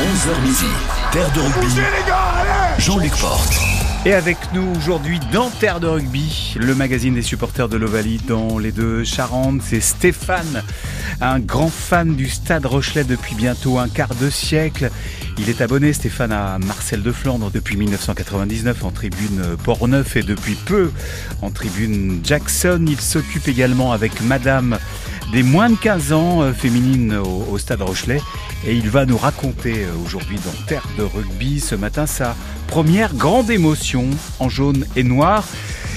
11h midi, Terre de rugby. Jean-Luc Porte. Et avec nous aujourd'hui dans Terre de rugby, le magazine des supporters de l'Ovalie dans les deux Charentes, c'est Stéphane, un grand fan du Stade Rochelet depuis bientôt un quart de siècle. Il est abonné, Stéphane, à Marcel de Flandre depuis 1999 en tribune Portneuf et depuis peu en tribune Jackson. Il s'occupe également avec Madame des moins de 15 ans euh, féminines au, Stade Rochelet. Et il va nous raconter euh, aujourd'hui dans Terre de rugby ce matin sa première grande émotion en jaune et noir.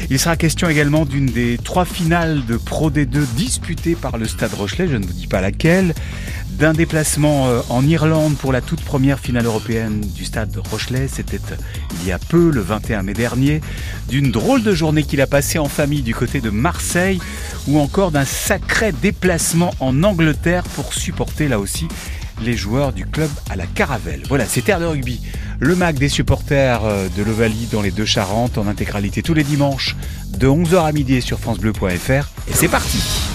Il sera question également d'une des trois finales de Pro D2 disputées par le Stade Rochelet, je ne vous dis pas laquelle, d'un déplacement euh, en Irlande pour la toute première finale européenne du Stade Rochelet, c'était il y a peu, le 21 mai dernier, d'une drôle de journée qu'il a passée en famille du côté de Marseille, ou encore d'un sacré déplacement en Angleterre pour supporter là aussi les joueurs du club à la Caravelle. Voilà, c'est Terre de rugby, le mag des supporters euh, de l'Ovalie dans les deux Charentes en intégralité tous les dimanches de 11h à midi sur francebleu.fr et c'est parti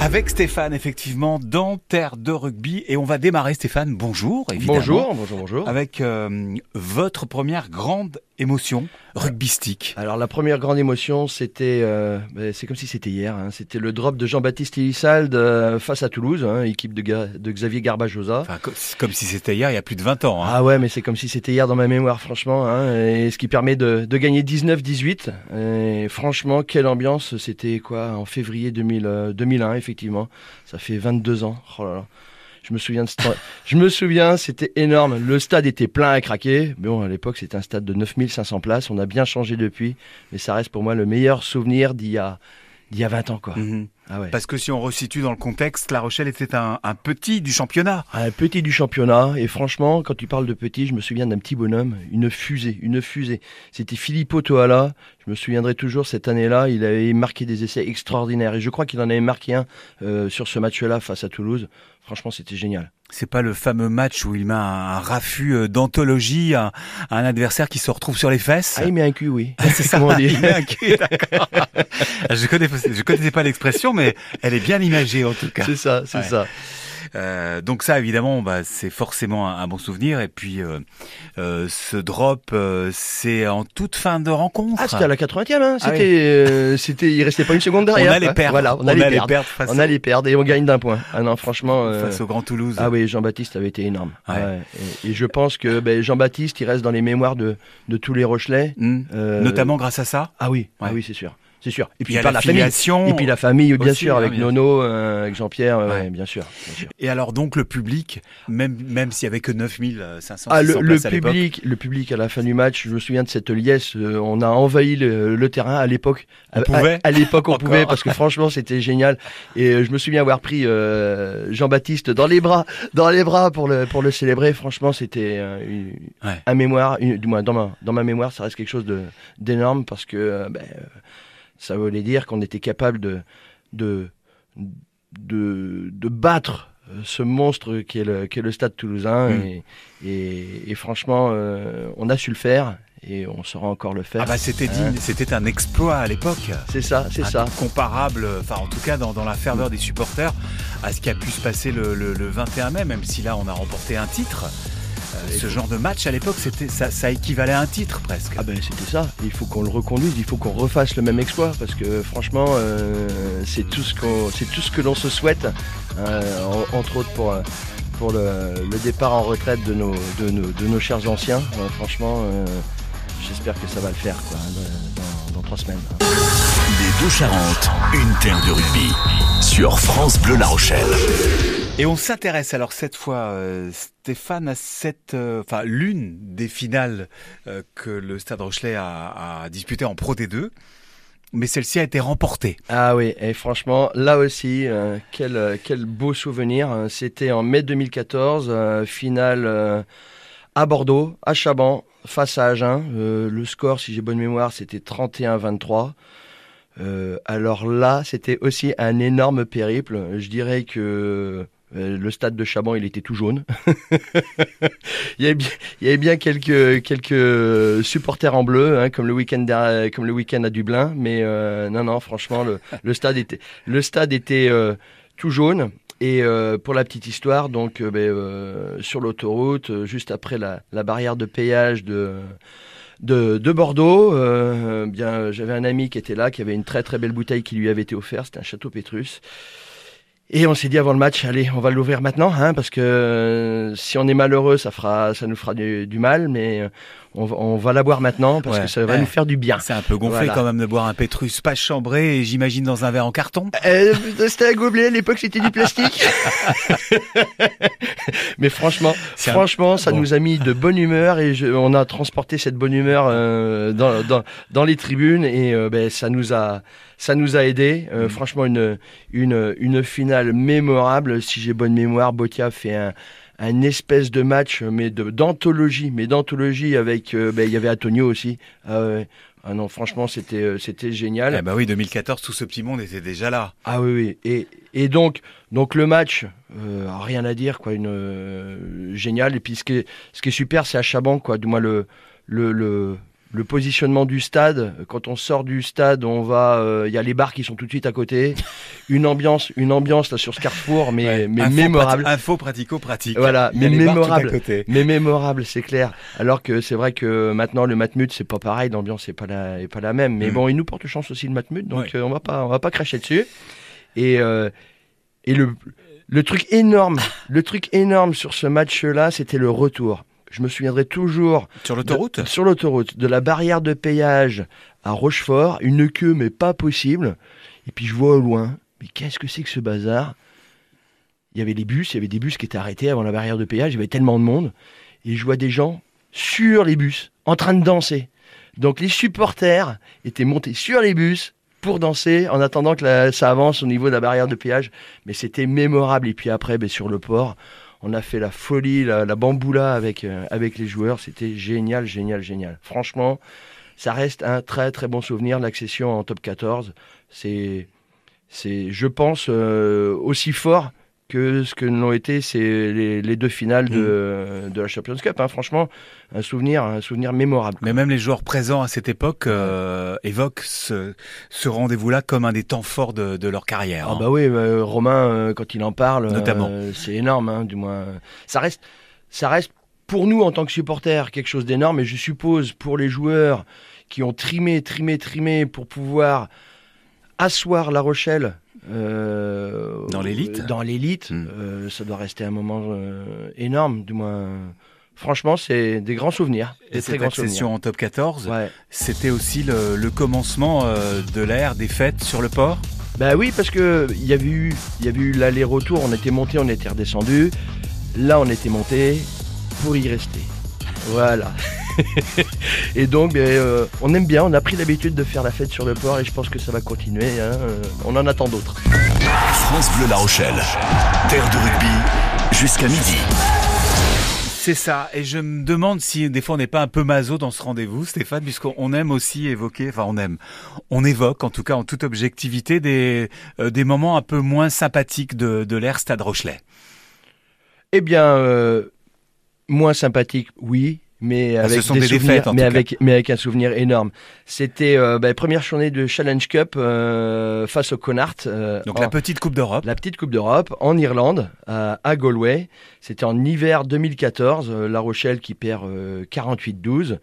avec Stéphane, effectivement, dans Terre de rugby. Et on va démarrer, Stéphane, bonjour, évidemment. Bonjour, bonjour, bonjour. Avec euh, votre première grande émotion rugbystique. Alors la première grande émotion, c'était, euh, c'est comme si c'était hier, hein, c'était le drop de Jean-Baptiste Elissalde euh, face à Toulouse, hein, équipe de, de, Xavier Garbajosa. Enfin, comme, comme si c'était hier, il y a plus de 20 ans. Hein. Ah ouais, mais c'est comme si c'était hier dans ma mémoire, franchement, hein, et ce qui permet de, de gagner 19-18. Et franchement, quelle ambiance, c'était quoi, en février 2000, 2001, effectivement, ça fait 22 ans. Oh là là. Je me souviens Je me souviens, c'était énorme. Le stade était plein à craquer. Bon, à l'époque, c'était un stade de 9500 places. On a bien changé depuis. Mais ça reste pour moi le meilleur souvenir d'il y a, d'il y a 20 ans, quoi. Mmh. Ah ouais. Parce que si on resitue dans le contexte, La Rochelle était un, un, petit du championnat. Un petit du championnat. Et franchement, quand tu parles de petit, je me souviens d'un petit bonhomme, une fusée, une fusée. C'était Filippo Toala. Je me souviendrai toujours cette année-là, il avait marqué des essais extraordinaires. Et je crois qu'il en avait marqué un euh, sur ce match-là face à Toulouse. Franchement, c'était génial. C'est pas le fameux match où il met un raffut d'anthologie à, un adversaire qui se retrouve sur les fesses? Ah, il met un cul, oui. Ah, c'est ça, Comment il met un cul, d'accord. je connais, je connaissais pas l'expression, mais elle est bien imagée en tout cas. C'est ça, c'est ouais. ça. Euh, donc ça, évidemment, bah, c'est forcément un, un, bon souvenir. Et puis, euh, euh, ce drop, c'est en toute fin de rencontre. Ah, c'était à la 80e. Hein. C'était, ah oui. c'était, il restait pas une seconde derrière. On allait perdre. Voilà, on, on allait, perdre. perdre face on allait perdre et on gagne d'un point. Ah non, franchement. Face au Grand Toulouse. Ah oui, Jean-Baptiste avait été énorme. Ouais. Ouais. Et, et, je pense que ben, Jean-Baptiste, il reste dans les mémoires de, de tous les Rochelais. Mmh. Notamment grâce à ça. Ah oui, ah oui, c'est sûr c'est sûr. Et puis, il y a la, filiation. Et puis la famille, bien aussi, sûr, avec hein, Nono, euh, avec Jean-Pierre, ouais. ouais, bien, sûr, bien, sûr, Et alors donc le public, même même s'il y avait que 9500 ah, le, le places public, le public à la fin du match, je me souviens de cette liesse, euh, on a envahi le, le terrain à l'époque. On pouvait. À, à l'époque, on pouvait parce que franchement, c'était génial. Et euh, je me souviens avoir pris euh, Jean-Baptiste dans les bras, dans les bras pour le pour le célébrer. Franchement, c'était euh, ouais. un mémoire, une, du moins dans ma dans ma mémoire, ça reste quelque chose de d'énorme parce que ben, ça voulait dire qu'on était capable de, de, de, de, battre ce monstre qui est le, est le stade toulousain. Mm. Et, et, et, franchement, euh, on a su le faire et on saura encore le faire. Ah bah c'était digne, euh... c'était un exploit à l'époque. C'est ça, c'est ça. Comparable, enfin en tout cas dans, dans la ferveur mm. des supporters, à ce qui a pu se passer le, le, le 21 mai, même si là on a remporté un titre. Euh, ce genre de match à l'époque, c'était ça, ça, équivalait à un titre presque. Ah ben c'était ça. Il faut qu'on le reconduise, il faut qu'on refasse le même exploit parce que franchement, euh, c'est tout ce qu'on, c'est tout ce que l'on se souhaite, euh, entre autres pour pour le, le, départ en retraite de nos de nos, de nos chers anciens. franchement, euh, j'espère que ça va le faire quoi, dans, dans trois semaines. Les deux Charentes, une terre de rugby sur France Bleu La Rochelle. Et on s'intéresse alors cette fois, euh, Stéphane, à euh, l'une des finales euh, que le Stade Rochelet a, a disputées en Pro D2. Mais celle-ci a été remportée. Ah oui, et franchement, là aussi, quel, quel beau souvenir. C'était en mai 2014, finale à Bordeaux, à Chaban, face à Agen. le score, si j'ai bonne mémoire, c'était 31-23. Euh, alors là, c'était aussi un énorme périple. Je dirais que euh, le stade de Chaban, il était tout jaune. il, y avait bien, quelques, quelques supporters en bleu, hein, comme le week-end à Dublin. Mais euh, non, non, franchement, le, stade était, euh, tout jaune. Et pour la petite histoire, donc ben, sur l'autoroute, juste après la, barrière de péage de de, de Bordeaux, bien j'avais un ami qui était là, qui avait une très très belle bouteille qui lui avait été offerte, c'était un château Pétrus. Et on s'est dit avant le match, allez, on va l'ouvrir maintenant, hein, parce que euh, si on est malheureux, ça fera, ça nous fera du, du mal, mais euh, on, va- on va la boire maintenant parce Ouais. que ça va nous faire du bien. C'est un peu gonflé Voilà. quand même de boire un Pétrus pas chambré j'imagine dans un verre en carton. Euh, c'était un gobelet, à l'époque c'était du plastique. Mais franchement, un- franchement, ça Bon. nous a mis de bonne humeur et je- on a transporté cette bonne humeur euh, dans, dans, dans les tribunes et ben, ça nous a ça nous a aidé. Euh, Mm. Franchement, une, une, une finale mémorable. Si j'ai bonne mémoire, Botia fait un un espèce de match mais de d'anthologie mais d'anthologie avec euh, ben, il y avait Antonio aussi ah, ah non franchement c'était euh, c'était génial Eh bah oui, 2014, tout ce petit monde était déjà là. ah oui, oui. Et, et donc, donc le match, euh, rien à dire, quoi, une euh, génial. Et puis ce qui est, ce qui est super, c'est à Chaban, quoi. Du moins le, le, le, le positionnement du stade. Quand on sort du stade, on va, euh, il y a les bars qui sont tout de suite à côté. Une ambiance, une ambiance là sur ce carrefour, mais, Ouais. mais Info mémorable. prati- Info pratico-pratique. Voilà, Il y a mais mémorable. côté. Mais mémorable, c'est clair. Alors que c'est vrai que maintenant le Matmut c'est pas pareil, l'ambiance est pas la est pas la même. Mais Mm. bon, il nous porte chance aussi le Matmut, donc Ouais. euh, on va pas on va pas cracher dessus. Et euh, et le le truc énorme, le truc énorme sur ce match-là, c'était le retour. Je me souviendrai toujours Sur l'autoroute sur l'autoroute, de la barrière de péage à Rochefort, une queue mais pas possible. Et puis je vois au loin, mais qu'est-ce que c'est que ce bazar? Il y avait les bus, il y avait des bus qui étaient arrêtés avant la barrière de péage, il y avait tellement de monde. Et je vois des gens sur les bus, en train de danser. Donc les supporters étaient montés sur les bus pour danser en attendant que la- ça avance au niveau de la barrière de péage. Mais c'était mémorable. Et puis après, ben, sur le port, on a fait la folie, la, la bamboula avec, euh, avec les joueurs. C'était génial, génial, génial. Franchement, ça reste un très très bon souvenir. L'accession en top 14, c'est, c'est je pense, euh, aussi fort que ce que l'ont été c'est les, les deux finales de, de la Champions Cup. hein. Franchement, un souvenir, un souvenir mémorable. Mais même les joueurs présents à cette époque euh, évoquent ce, ce rendez-vous-là comme un des temps forts de, de leur carrière. Ah hein. bah oui, euh, Romain, euh, quand il en parle, euh, Notamment. c'est énorme, hein, du moins. Ça reste, ça reste pour nous en tant que supporters quelque chose d'énorme, et je suppose pour les joueurs qui ont trimé, trimé, trimé pour pouvoir asseoir La Rochelle. Euh, Dans l'élite. Dans l'élite, Mm. euh, ça doit rester un moment euh, énorme, du moins. Franchement, c'est des grands souvenirs, Et des très cette accession en top 14, souvenirs. Ouais. c'était aussi le, le commencement euh, de l'ère des fêtes sur le port? Bah oui, parce que il y avait eu, il y avait eu l'aller-retour. On était monté, on était redescendu. Là, on était monté pour y rester. Voilà. et donc, ben, euh, on aime bien. On a pris l'habitude de faire la fête sur le port, et je pense que ça va continuer. hein. Euh, On en attend d'autres. France Bleu La Rochelle. Terre de rugby jusqu'à midi. C'est ça, et je me demande si des fois on n'est pas un peu maso dans ce rendez-vous, Stéphane, puisqu'on on aime aussi évoquer, enfin on aime, on évoque en tout cas en toute objectivité des, euh, des moments un peu moins sympathiques de, de l'ère Stade Rochelet. Eh bien, euh, moins sympathique, oui. Mais Ah, ce avec sont des, des souvenirs, défaites, en mais tout cas. avec mais avec un souvenir énorme. C'était euh, ben, première journée de Challenge Cup euh, face au Connacht. euh, Donc en- la petite Coupe d'Europe. La petite Coupe d'Europe en Irlande, à, Galway. C'était en hiver 2014. euh, la Rochelle qui perd euh, 48-12.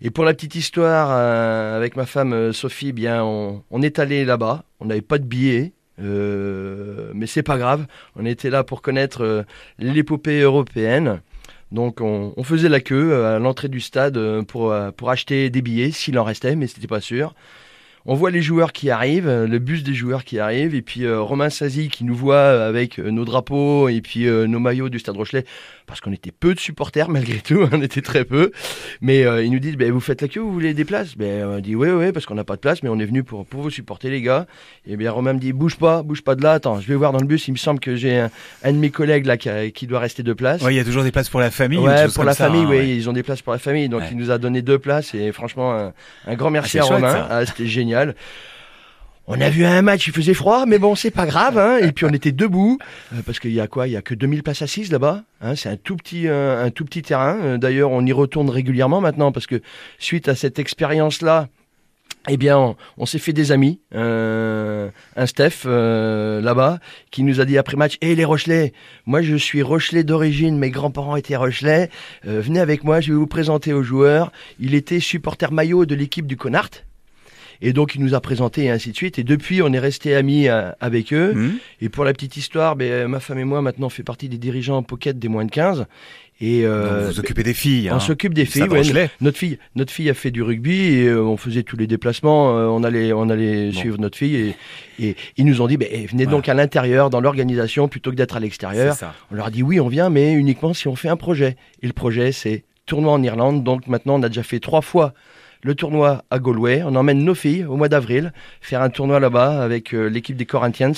Et pour la petite histoire, avec ma femme Sophie, bien, on, on est allé là-bas. On n'avait pas de billets. mais c'est pas grave. On était là pour connaître l'épopée européenne. Donc on, faisait la queue euh, à l'entrée du stade euh, pour, euh, pour acheter des billets, s'il en restait, mais c'était pas sûr. On voit les joueurs qui arrivent, le bus des joueurs qui arrivent, et puis Romain Sazi qui nous voit avec nos drapeaux et puis nos maillots du Stade Rochelet, parce qu'on était peu de supporters malgré tout, on était très peu. Mais euh, ils nous disent, ben, vous faites la queue, vous voulez des places? Ben, On dit, oui, oui, parce qu'on n'a pas de place, mais on est venu pour, pour vous supporter les gars. Et bien Romain me dit, bouge pas, bouge pas de là, attends, je vais voir dans le bus, il me semble que j'ai un, un de mes collègues là qui, a- qui doit rester deux places. Ouais, il y a toujours des places pour la famille. Ouais, pour la ça, famille, hein, oui, ouais. ils ont des places pour la famille, donc Ouais. il nous a donné deux places et franchement un, un grand merci Ah, à c'est chouette, Romain. Ah, c'était génial. On a vu un match, il faisait froid, mais bon, c'est pas grave. Hein. Et puis on était debout euh, parce qu'il y a quoi? Il y a que 2000 places assises là-bas. Hein. C'est un tout petit, euh, un tout petit terrain. Euh, D'ailleurs, on y retourne régulièrement maintenant parce que suite à cette expérience-là, eh bien, on, s'est fait des amis. Euh, un Steph euh, là-bas qui nous a dit après match "Hé les Rochelais, moi je suis Rochelais d'origine, mes grands-parents étaient Rochelais. Euh, venez avec moi, je vais vous présenter aux joueurs. Il était supporter maillot de l'équipe du Connard. Et donc il nous a présenté et ainsi de suite. Et depuis, on est resté amis avec eux. Mmh. Et pour la petite histoire, ben, ma femme et moi maintenant on fait partie des dirigeants en pocket des moins de 15. Et euh, vous, vous occupez des filles. On hein. s'occupe des filles. notre fille, notre fille a fait du rugby et euh, on faisait tous les déplacements. Euh, on allait, on allait suivre notre fille et, et ils nous ont dit, bah, venez donc à l'intérieur dans l'organisation plutôt que d'être à l'extérieur. On leur a dit oui, on vient, mais uniquement si on fait un projet. Et le projet, c'est tournoi en Irlande. Donc maintenant, on a déjà fait trois fois le tournoi à Galway. On emmène nos filles au mois d'avril faire un tournoi là-bas avec l'équipe des Corinthians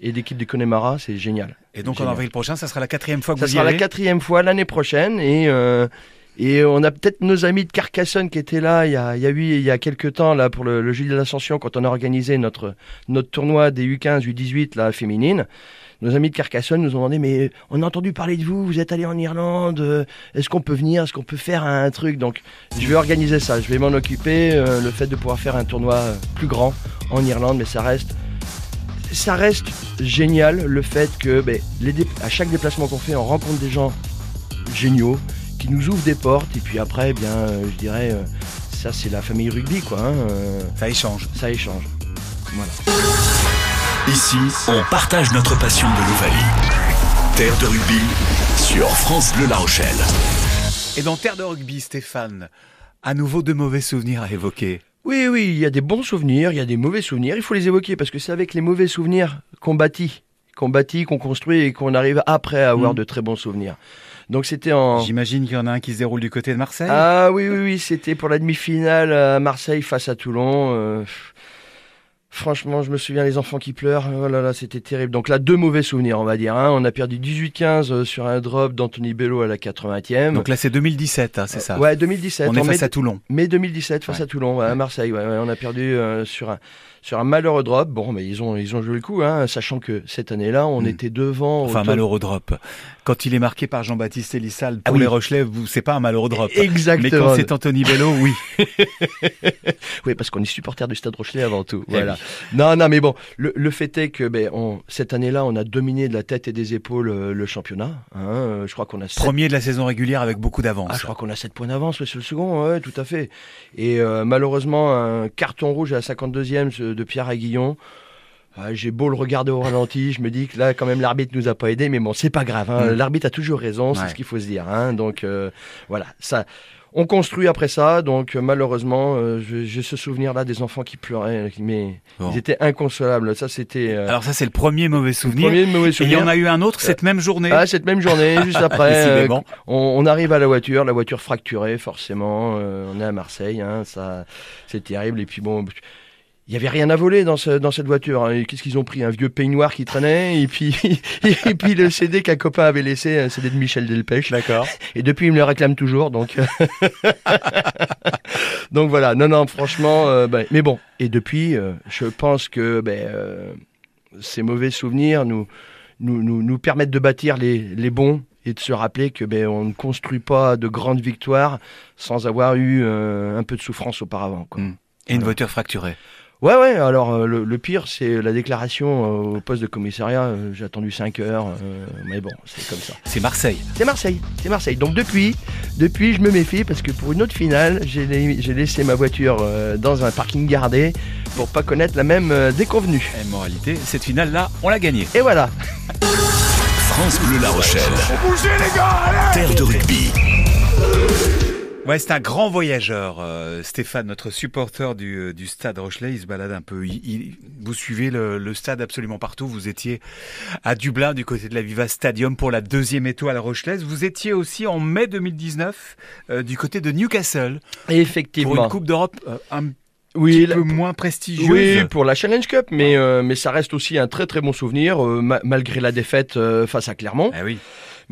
et l'équipe du Connemara. C'est génial. Et donc en avril prochain, ça sera la quatrième fois que ça vous Ça sera la quatrième fois l'année prochaine. Et, euh, et on a peut-être nos amis de Carcassonne qui étaient là il y a, il y a, eu, il y a quelques temps là, pour le, le Jeudi de l'Ascension quand on a organisé notre, notre tournoi des U15, U18 là, féminine. Nos amis de Carcassonne nous ont demandé mais on a entendu parler de vous, vous êtes allé en Irlande, euh, est-ce qu'on peut venir, est-ce qu'on peut faire un truc? Donc je vais organiser ça, je vais m'en occuper, euh, le fait de pouvoir faire un tournoi plus grand en Irlande, mais ça reste ça reste génial le fait que ben, à chaque déplacement qu'on fait, on rencontre des gens géniaux qui nous ouvrent des portes. Et puis après, eh bien, euh, je dirais, euh, ça c'est la famille rugby, quoi. Hein, euh, ça échange. Ça échange. Voilà. Ici, on partage notre passion de l'Ovalie. Terre de rugby sur France Bleu La Rochelle. Et dans Terre de rugby, Stéphane, à nouveau de mauvais souvenirs à évoquer. Oui, oui, il y a des bons souvenirs, il y a des mauvais souvenirs. Il faut les évoquer parce que c'est avec les mauvais souvenirs qu'on bâtit, qu'on bâtit, qu'on construit et qu'on arrive après à avoir mm. de très bons souvenirs. Donc c'était en. J'imagine qu'il y en a un qui se déroule du côté de Marseille. Ah oui, oui, oui, c'était pour la demi-finale à Marseille face à Toulon. Euh, Franchement, je me souviens les enfants qui pleurent. Oh là là, c'était terrible. Donc là, deux mauvais souvenirs, on va dire. Hein. On a perdu 18-15 euh, sur un drop d'Anthony Bello à la 80e. Donc là, c'est 2017, hein, c'est ça Ouais, 2017. On est face à Toulon. Mai 2017, face à Toulon, à Marseille. Ouais, on a perdu euh, sur un sur un malheureux drop. Bon, mais ils ont, ils ont joué le coup, hein, sachant que cette année-là, on hmm. était devant. Enfin, malheureux drop. Quand il est marqué par Jean-Baptiste Elissal pour ah les Rochelais, c'est pas un malheureux drop. Exactement. Mais quand c'est Anthony Bello, oui. oui, parce qu'on est supporter du Stade Rochelet avant tout. Eh voilà. Non, non, mais bon, le, fait est que ben, on, cette année-là, on a dominé de la tête et des épaules euh, le championnat. Hein. Euh, je crois qu'on a premier de la saison régulière avec beaucoup d'avance. Ah, je crois qu'on a 7 points d'avance sur le second. Ouais, tout à fait. Et euh, malheureusement, un carton rouge à la 52e de Pierre Aguillon. Ah, j'ai beau le regarder au ralenti, je me dis que là, quand même, l'arbitre nous a pas aidé, mais bon, c'est pas grave. Hein. Mm. L'arbitre a toujours raison, c'est ce qu'il faut se dire. Hein. Donc euh, voilà, ça. On construit après ça, donc euh, malheureusement, euh, j'ai ce souvenir-là des enfants qui pleuraient, mais ils étaient inconsolables. Ça, c'était. Alors ça, c'est le premier mauvais souvenir. Premier mauvais souvenir. Et il y en a eu un autre cette même journée. Ah, cette même journée, juste après. on, on, arrive à la voiture, la voiture fracturée, forcément. on est à Marseille, hein, ça, c'est terrible. Et puis bon il y avait rien à voler dans, ce, dans cette voiture. Hein. Qu'est-ce qu'ils ont pris Un vieux peignoir qui traînait et puis et puis le CD qu'un copain avait laissé, un CD de Michel Delpech. D'accord. Et depuis il me le réclame toujours, donc donc voilà. Non non, franchement, euh, ben, mais bon. Et depuis, euh, je pense que ben, euh, ces mauvais souvenirs nous nous, nous nous permettent de bâtir les, les bons et de se rappeler que ben on ne construit pas de grandes victoires sans avoir eu un peu de souffrance auparavant. Quoi. Hmm. Et une voiture fracturée. Ouais, ouais, alors euh, le, pire, c'est la déclaration euh, au poste de commissariat. Euh, j'ai attendu 5 heures, mais bon, c'est comme ça. C'est Marseille. C'est Marseille, c'est Marseille. Donc depuis, depuis, je me méfie parce que pour une autre finale, j'ai laissé ma voiture dans un parking gardé pour pas connaître la même déconvenue. Et moralité, cette finale-là, on l'a gagnée. Et voilà. France Bleu La Rochelle. les gars, Terre de rugby. Ouais, c'est un grand voyageur, euh, Stéphane, notre supporter du, euh, du, stade Rochelet. Il se balade un peu. Il, vous suivez le, le, stade absolument partout. Vous étiez à Dublin, du côté de la Viva Stadium, pour la deuxième étoile rochelaise. Vous étiez aussi en mai 2019 euh, du côté de Newcastle. Effectivement. Pour une Coupe d'Europe un oui, petit peu moins prestigieuse. Oui, pour la Challenge Cup, mais, mais ça reste aussi un très très bon souvenir, malgré la défaite face à Clermont. Ah oui.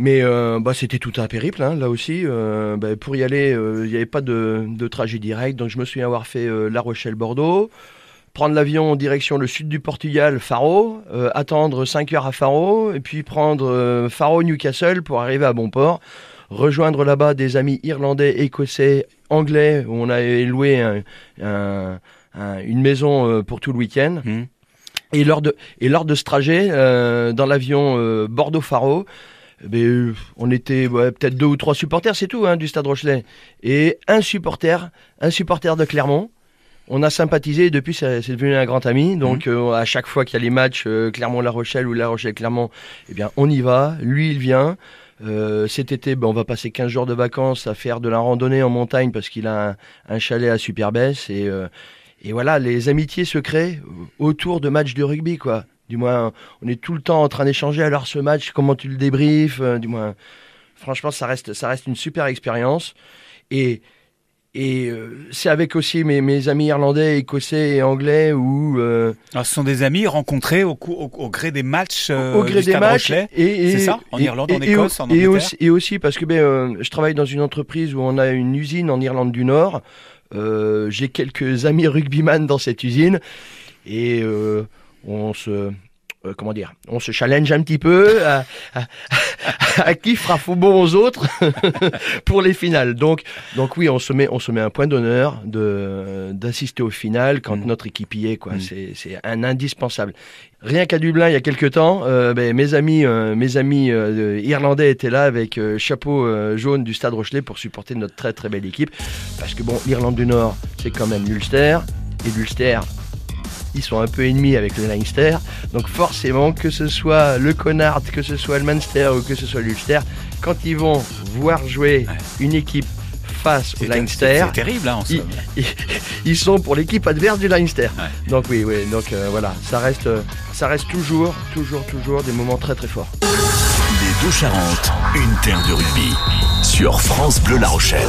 Mais euh, bah, c'était tout un périple, hein, là aussi. Euh, bah, pour y aller, euh, il n'y avait pas de, de, trajet direct. Donc je me souviens avoir fait La Rochelle-Bordeaux, prendre l'avion en direction le sud du Portugal, Faro, attendre 5 heures à Faro, et puis prendre Faro-Newcastle pour arriver à Bonport, rejoindre là-bas des amis irlandais, écossais, anglais, où on avait loué un, une maison pour tout le week-end. Mmh. Et lors de et lors de ce trajet dans l'avion Bordeaux-Faro, ben, on était peut-être deux ou trois supporters, c'est tout, hein, du Stade Rochelet. Et un supporter, un supporter de Clermont. On a sympathisé et depuis c'est devenu un grand ami. Donc mmh. euh, à chaque fois qu'il y a les matchs euh, Clermont-La Rochelle ou La Rochelle-Clermont, eh bien on y va. Lui il vient. Euh, cet été, ben, on va passer 15 jours de vacances à faire de la randonnée en montagne parce qu'il a un, chalet à Superbès et et voilà, les amitiés se créent autour de matchs de rugby, quoi. Du moins, on est tout le temps en train d'échanger. Alors ce match, comment tu le débriefes euh, Du moins, franchement, ça reste, ça reste une super expérience. Et et euh, c'est avec aussi mes, mes, amis irlandais, écossais et anglais où. Euh, Alors, ce sont des amis rencontrés au, au, gré des matchs. au gré des matchs. Et, c'est ça En Irlande, en Écosse, en Angleterre. Et aussi, et aussi parce que ben, je travaille dans une entreprise où on a une usine en Irlande du Nord. J'ai quelques amis rugbyman dans cette usine et on se euh, comment dire, on se challenge un petit peu à, qui fera faux bon aux autres pour les finales. Donc, donc oui, on se met, on se met un point d'honneur de d'assister au final quand mm. notre équipe y est. Quoi, mm. c'est, c'est un indispensable. Rien qu'à Dublin, il y a quelques temps, euh, ben, mes amis, euh, mes amis irlandais étaient là avec chapeau jaune du Stade Rochelet pour supporter notre très très belle équipe. Parce que bon, l'Irlande du Nord, c'est quand même l'Ulster et l'Ulster ils sont un peu ennemis avec le Leinster. Donc forcément, que ce soit le Connard, que ce soit le Munster ou que ce soit l'Ulster, quand ils vont voir jouer une équipe face au Leinster, c'est terrible hein, en ils, ils, sont pour l'équipe adverse du Leinster. Donc oui, oui, donc euh, voilà, ça reste, ça reste toujours, toujours, toujours des moments très très forts. Les deux Charentes, une terre de rugby sur France Bleu La Rochelle.